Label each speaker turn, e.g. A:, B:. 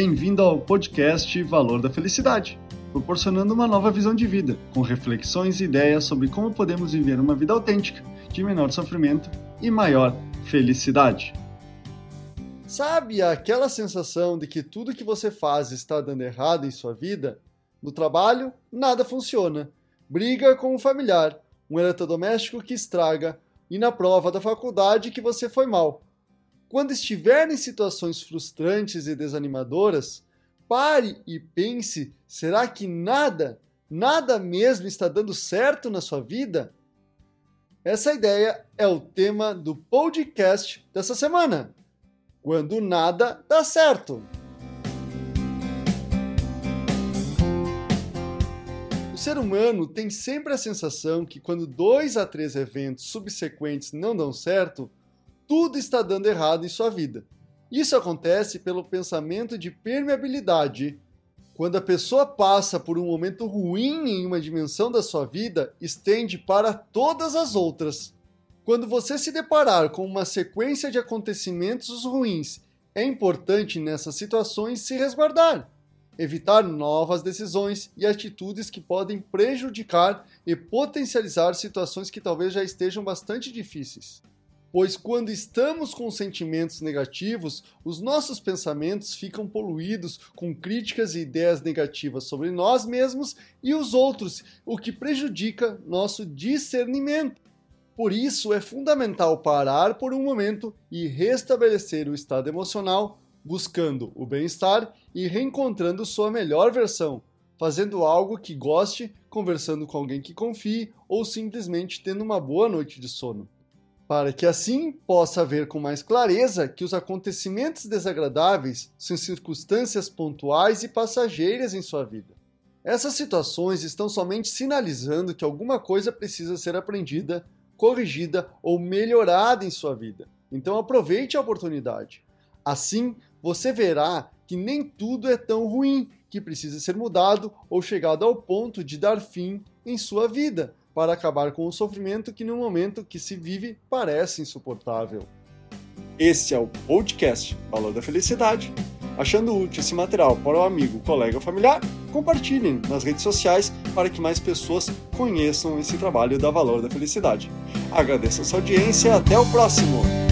A: Bem-vindo ao podcast Valor da Felicidade, proporcionando uma nova visão de vida, com reflexões e ideias sobre como podemos viver uma vida autêntica, de menor sofrimento e maior felicidade. Sabe aquela sensação de que tudo que você faz está dando errado em sua vida? No trabalho, nada funciona. Briga com um familiar, um eletrodoméstico que estraga, e na prova da faculdade que você foi mal. Quando estiver em situações frustrantes e desanimadoras, pare e pense: será que nada, nada mesmo está dando certo na sua vida? Essa ideia é o tema do podcast dessa semana. Quando nada dá certo. O ser humano tem sempre a sensação que quando dois a três eventos subsequentes não dão certo, tudo está dando errado em sua vida. Isso acontece pelo pensamento de permeabilidade. Quando a pessoa passa por um momento ruim em uma dimensão da sua vida, estende para todas as outras. Quando você se deparar com uma sequência de acontecimentos ruins, é importante nessas situações se resguardar, evitar novas decisões e atitudes que podem prejudicar e potencializar situações que talvez já estejam bastante difíceis pois quando estamos com sentimentos negativos, os nossos pensamentos ficam poluídos com críticas e ideias negativas sobre nós mesmos e os outros, o que prejudica nosso discernimento. Por isso, é fundamental parar por um momento e restabelecer o estado emocional, buscando o bem-estar e reencontrando sua melhor versão, fazendo algo que goste, conversando com alguém que confie ou simplesmente tendo uma boa noite de sono para que assim possa ver com mais clareza que os acontecimentos desagradáveis são circunstâncias pontuais e passageiras em sua vida. Essas situações estão somente sinalizando que alguma coisa precisa ser aprendida, corrigida ou melhorada em sua vida. Então aproveite a oportunidade. Assim, você verá que nem tudo é tão ruim que precisa ser mudado ou chegado ao ponto de dar fim em sua vida, para acabar com o sofrimento que no momento que se vive parece insuportável. Esse é o podcast Valor da Felicidade. Achando útil esse material para o amigo, colega ou familiar, compartilhem nas redes sociais para que mais pessoas conheçam esse trabalho da Valor da Felicidade. Agradeço a sua audiência e até o próximo!